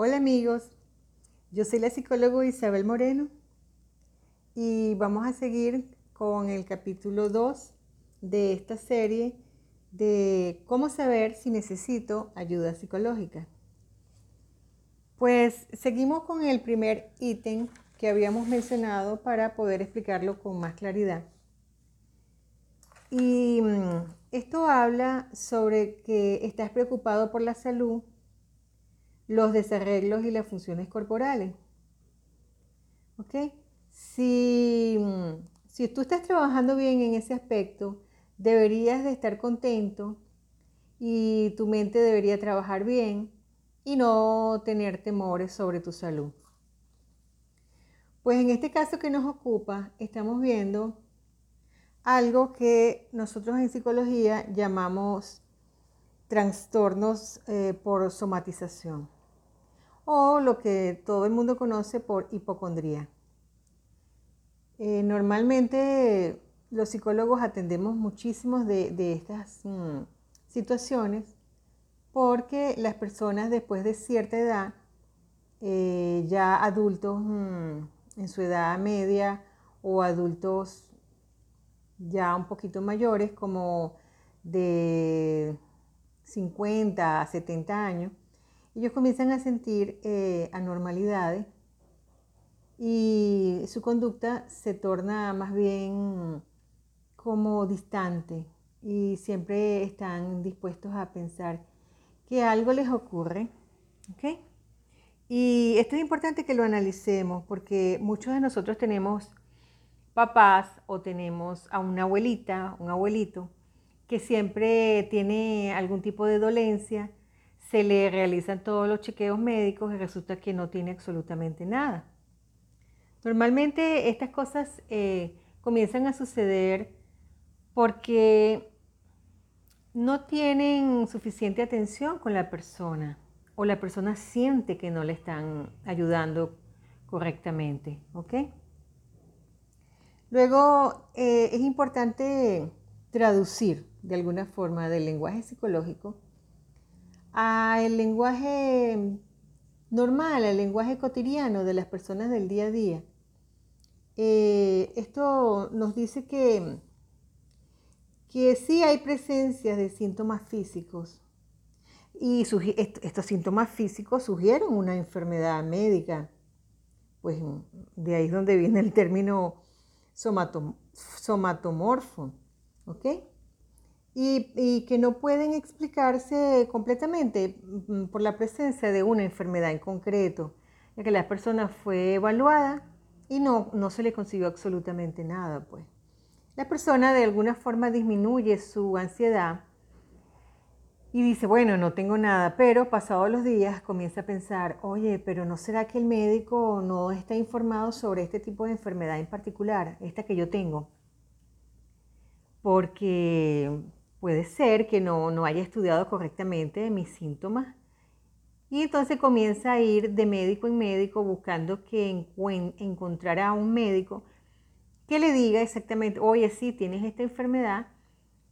Hola amigos, yo soy la psicóloga Isabel Moreno y vamos a seguir con el capítulo 2 de esta serie de cómo saber si necesito ayuda psicológica. Pues seguimos con el primer ítem que habíamos mencionado para poder explicarlo con más claridad. Y mm, esto habla sobre que estás preocupado por la salud, los desarreglos y las funciones corporales. ¿Ok? Si, si tú estás trabajando bien en ese aspecto, deberías de estar contento y tu mente debería trabajar bien y no tener temores sobre tu salud. Pues en este caso que nos ocupa, estamos viendo algo que nosotros en psicología llamamos trastornos eh, por somatización o lo que todo el mundo conoce por hipocondría. Eh, normalmente los psicólogos atendemos muchísimos de, estas mm, situaciones porque las personas después de cierta edad, eh, ya adultos mm, en su edad media o adultos ya un poquito mayores, como de 50 a 70 años, ellos comienzan a sentir eh, anormalidades y su conducta se torna más bien como distante y siempre están dispuestos a pensar que algo les ocurre. Y esto es importante que lo analicemos porque muchos de nosotros tenemos papás o tenemos a una abuelita, un abuelito, que siempre tiene algún tipo de dolencia, se le realizan todos los chequeos médicos y resulta que no tiene absolutamente nada. Normalmente estas cosas eh, comienzan a suceder porque no tienen suficiente atención con la persona o la persona siente que no le están ayudando correctamente. Luego eh, es importante traducir de alguna forma del lenguaje psicológico al lenguaje normal, al lenguaje cotidiano de las personas del día a día. Eh, esto nos dice que que sí hay presencia de síntomas físicos y estos síntomas físicos sugieren una enfermedad médica. Pues de ahí es donde viene el término somatomorfo, ¿ok? Y, y, que no pueden explicarse completamente mm, por la presencia de una enfermedad en concreto, ya que la persona fue evaluada y no, no se le consiguió absolutamente nada, pues la persona de alguna forma disminuye su ansiedad y dice, bueno, no tengo nada, pero pasados los días comienza a pensar, oye, pero ¿no será que el médico no está informado sobre este tipo de enfermedad en particular, esta que yo tengo? Porque puede ser que no, no haya estudiado correctamente mis síntomas. Y entonces comienza a ir de médico en médico buscando que encontrara a un médico que le diga exactamente, oye, sí, tienes esta enfermedad,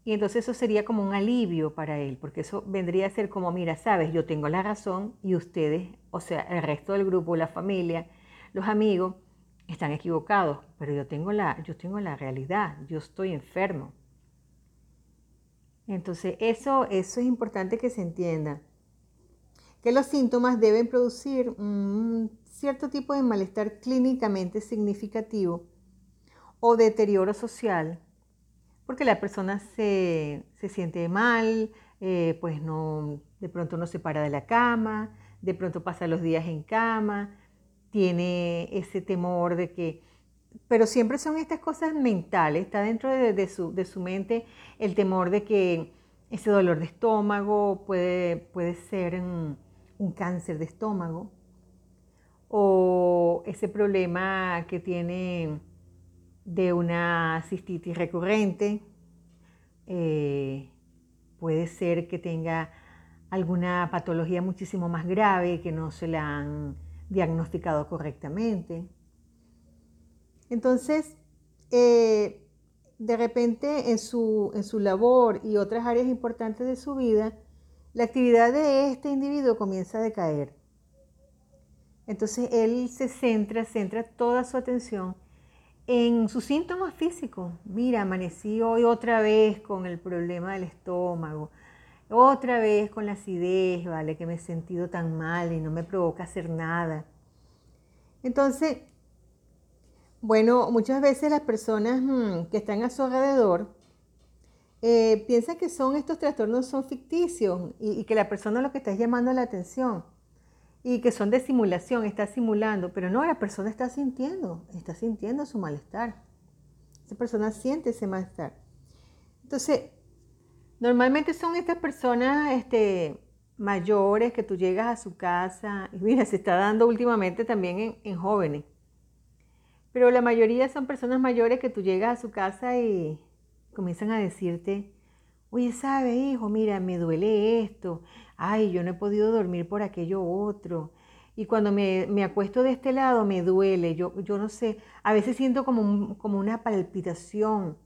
y entonces eso sería como un alivio para él, porque eso vendría a ser como, mira, sabes, yo tengo la razón y ustedes, o sea, el resto del grupo, la familia, los amigos, están equivocados, pero yo tengo la, yo tengo la realidad, yo estoy enfermo. Entonces, eso, eso es importante que se entienda, que los síntomas deben producir un cierto tipo de malestar clínicamente significativo o deterioro social, porque la persona se, siente mal, eh, pues no, de pronto no se para de la cama, de pronto pasa los días en cama, tiene ese temor de que, pero siempre son estas cosas mentales, está dentro de, su, de su, mente el temor de que ese dolor de estómago puede, puede ser un, cáncer de estómago, o ese problema que tiene de una cistitis recurrente. Eh, puede ser que tenga alguna patología muchísimo más grave que no se la han diagnosticado correctamente. Entonces, eh, de repente en su, en su labor y otras áreas importantes de su vida, la actividad de este individuo comienza a decaer. Entonces él se centra, centra toda su atención en sus síntomas físicos. Mira, amanecí hoy otra vez con el problema del estómago, otra vez con la acidez, ¿vale? Que me he sentido tan mal y no me provoca hacer nada. Entonces, bueno, muchas veces las personas mm, que están a su alrededor eh, piensan que son estos trastornos son ficticios y, que la persona lo que está es llamando la atención y que son de simulación, está simulando, pero no, la persona está sintiendo, está sintiendo su malestar. Esa persona siente ese malestar. Entonces, normalmente son estas personas este, mayores que tú llegas a su casa, y mira, se está dando últimamente también en jóvenes, pero la mayoría son personas mayores que tú llegas a su casa y comienzan a decirte, oye, sabe, hijo, mira, me duele esto, ay, yo no he podido dormir por aquello otro. Y cuando me, acuesto de este lado me duele, yo, yo no sé, a veces siento como, como una palpitación.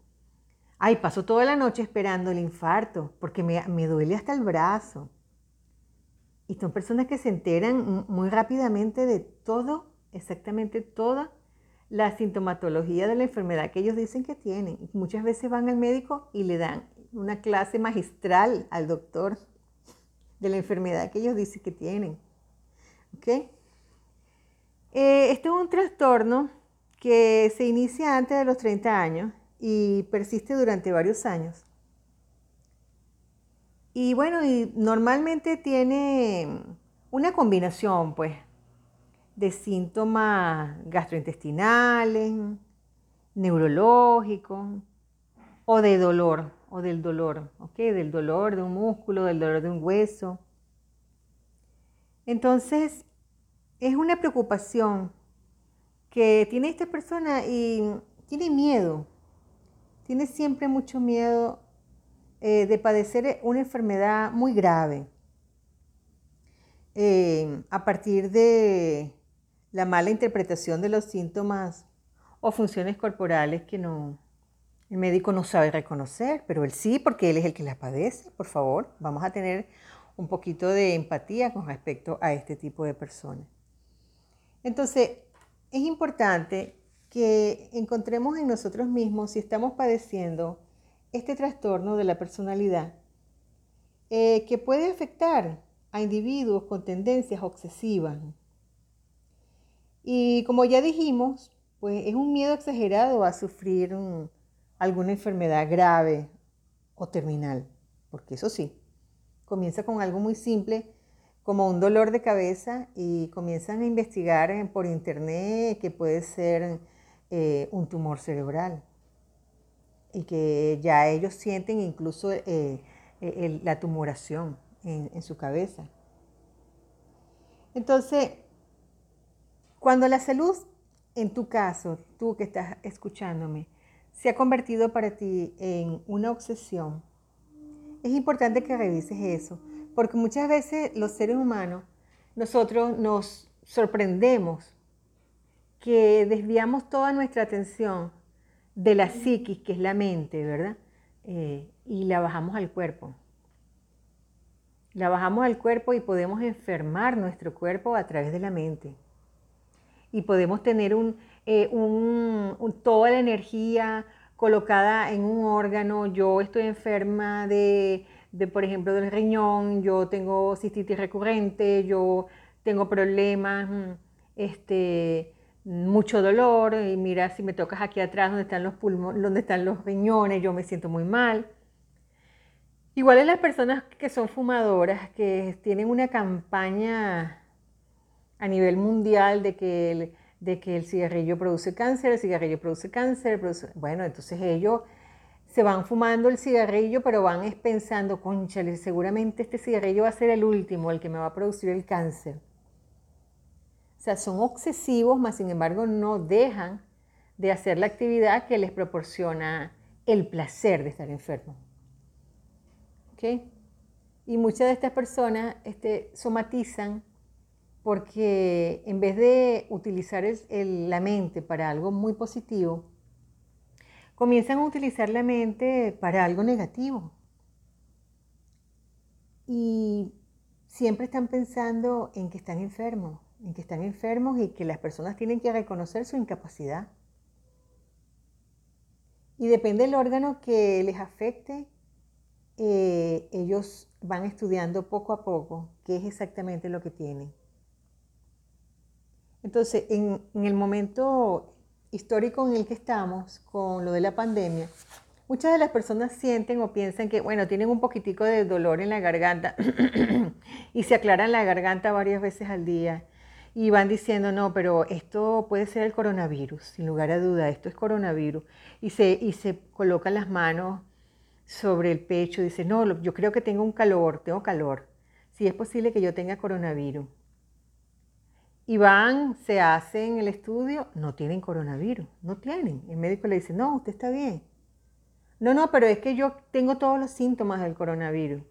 Ay, paso toda la noche esperando el infarto, porque me, me duele hasta el brazo. Y son personas que se enteran muy rápidamente de todo, exactamente toda la sintomatología de la enfermedad que ellos dicen que tienen. Muchas veces van al médico y le dan una clase magistral al doctor de la enfermedad que ellos dicen que tienen. ¿Ok? Eh, este es un trastorno que se inicia antes de los 30 años y persiste durante varios años. Y bueno, y normalmente tiene una combinación, pues, de síntomas gastrointestinales, neurológicos o de dolor o del dolor, ¿ok? Del dolor de un músculo, del dolor de un hueso. Entonces, es una preocupación que tiene esta persona y tiene miedo, tiene siempre mucho miedo eh, de padecer una enfermedad muy grave. Eh, a partir de la mala interpretación de los síntomas o funciones corporales que no, el médico no sabe reconocer, pero él sí, porque él es el que la padece. Por favor, vamos a tener un poquito de empatía con respecto a este tipo de personas. Entonces, es importante que encontremos en nosotros mismos si estamos padeciendo este trastorno de la personalidad eh, que puede afectar a individuos con tendencias obsesivas. Y como ya dijimos, pues es un miedo exagerado a sufrir un, alguna enfermedad grave o terminal, porque eso sí, comienza con algo muy simple como un dolor de cabeza y comienzan a investigar por internet que puede ser eh, un tumor cerebral y que ya ellos sienten incluso eh, la tumoración en, en su cabeza. Entonces, cuando la salud, en tu caso, tú que estás escuchándome, se ha convertido para ti en una obsesión, es importante que revises eso, porque muchas veces los seres humanos, nosotros nos sorprendemos que desviamos toda nuestra atención de la psiquis, que es la mente, ¿verdad? Eh, y la bajamos al cuerpo. La bajamos al cuerpo y podemos enfermar nuestro cuerpo a través de la mente. Y podemos tener un, eh, toda la energía colocada en un órgano, yo estoy enferma de, por ejemplo, del riñón, yo tengo cistitis recurrente, yo tengo problemas, mm, este, mucho dolor, y mira si me tocas aquí atrás donde están los pulmones, donde están los riñones, yo me siento muy mal. Igual es las personas que son fumadoras, que tienen una campaña a nivel mundial de que de que el cigarrillo produce cáncer, el cigarrillo produce cáncer, bueno, entonces ellos se van fumando el cigarrillo, pero van pensando, conchale, seguramente este cigarrillo va a ser el último, el que me va a producir el cáncer. O sea, son obsesivos, mas sin embargo no dejan de hacer la actividad que les proporciona el placer de estar enfermo. ¿Ok? Y muchas de estas personas este, somatizan porque en vez de utilizar la mente para algo muy positivo, comienzan a utilizar la mente para algo negativo. Y siempre están pensando en que están enfermos, en que están enfermos y que las personas tienen que reconocer su incapacidad. Y depende del órgano que les afecte, eh, ellos van estudiando poco a poco qué es exactamente lo que tienen. Entonces, en, el momento histórico en el que estamos, con lo de la pandemia, Muchas de las personas sienten o piensan que, bueno, tienen un poquitico de dolor en la garganta y se aclaran la garganta varias veces al día y van diciendo, no, pero esto puede ser el coronavirus, sin lugar a duda, esto es coronavirus. Y se, y se colocan las manos sobre el pecho y dicen, no, yo creo que tengo un calor, tengo calor. Si es posible que yo tenga coronavirus. Y van, se hacen el estudio, no tienen coronavirus, no tienen. El médico le dice, no, usted está bien. No, no, pero es que yo tengo todos los síntomas del coronavirus.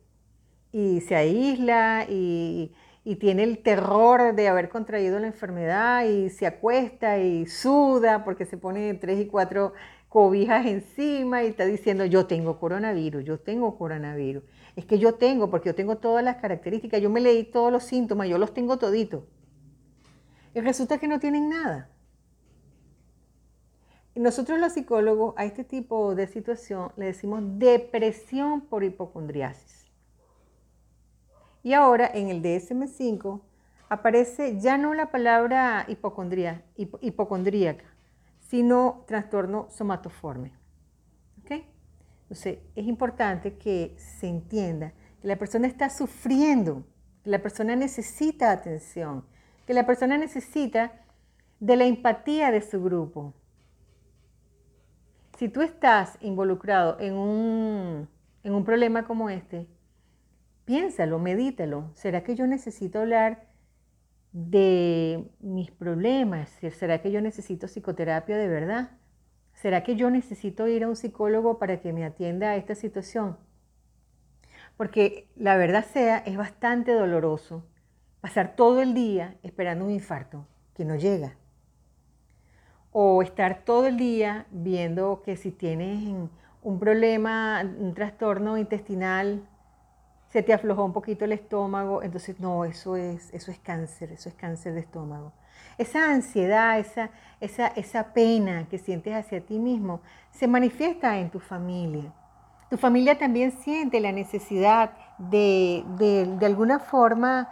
Y se aísla y, tiene el terror de haber contraído la enfermedad y se acuesta y suda porque se pone tres y cuatro cobijas encima y está diciendo yo tengo coronavirus, yo tengo coronavirus. Es que yo tengo, porque yo tengo todas las características, yo me leí todos los síntomas, yo los tengo toditos. Y resulta que no tienen nada. Nosotros los psicólogos a este tipo de situación le decimos depresión por hipocondriasis. Y ahora en el DSM5 aparece ya no la palabra hipocondría, hipocondríaca, sino trastorno somatoforme. Entonces es importante que se entienda que la persona está sufriendo, que la persona necesita atención, que la persona necesita de la empatía de su grupo, si tú estás involucrado en un, problema como este, piénsalo, medítalo. ¿Será que yo necesito hablar de mis problemas? ¿Será que yo necesito psicoterapia de verdad? ¿Será que yo necesito ir a un psicólogo para que me atienda a esta situación? Porque la verdad sea, es bastante doloroso pasar todo el día esperando un infarto que no llega o estar todo el día viendo que si tienes un problema, un trastorno intestinal, se te aflojó un poquito el estómago, entonces no, eso es, eso es cáncer, eso es cáncer de estómago. Esa ansiedad, esa, esa, esa pena que sientes hacia ti mismo, se manifiesta en tu familia. Tu familia también siente la necesidad de, de, alguna forma,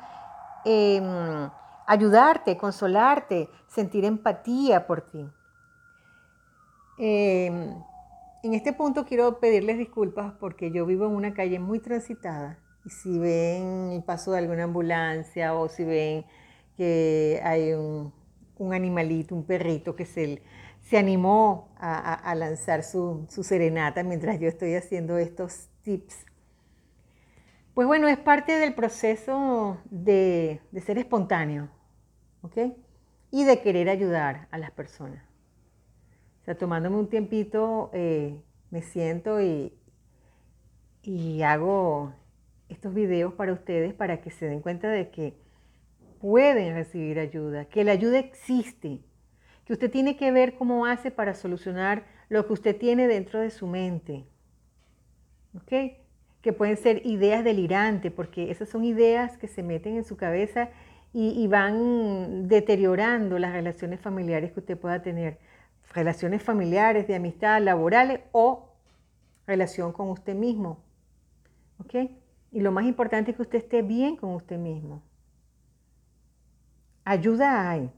em, ayudarte, consolarte, sentir empatía por ti. Em, en este punto quiero pedirles disculpas porque yo vivo en una calle muy transitada y si ven el paso de alguna ambulancia o si ven que hay un, animalito, un perrito que se, se animó a, lanzar su, serenata mientras yo estoy haciendo estos tips. Pues bueno, es parte del proceso de, ser espontáneo, y de querer ayudar a las personas. O sea, tomándome un tiempito, eh, me siento y, y hago estos videos para ustedes para que se den cuenta de que pueden recibir ayuda, que la ayuda existe, que usted tiene que ver cómo hace para solucionar lo que usted tiene dentro de su mente. ¿Ok? Que pueden ser ideas delirantes, porque esas son ideas que se meten en su cabeza y, van deteriorando las relaciones familiares que usted pueda tener, relaciones familiares, de amistad, laborales o relación con usted mismo. ¿Ok? Y lo más importante es que usted esté bien con usted mismo. Ayuda hay.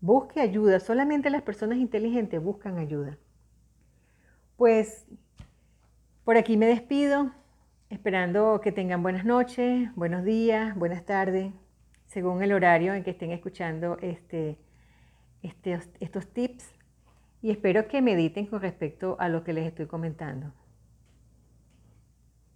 Busque ayuda. Solamente las personas inteligentes buscan ayuda. Pues por aquí me despido, esperando que tengan buenas noches, buenos días, buenas tardes según el horario en que estén escuchando este, este, estos tips y espero que mediten con respecto a lo que les estoy comentando.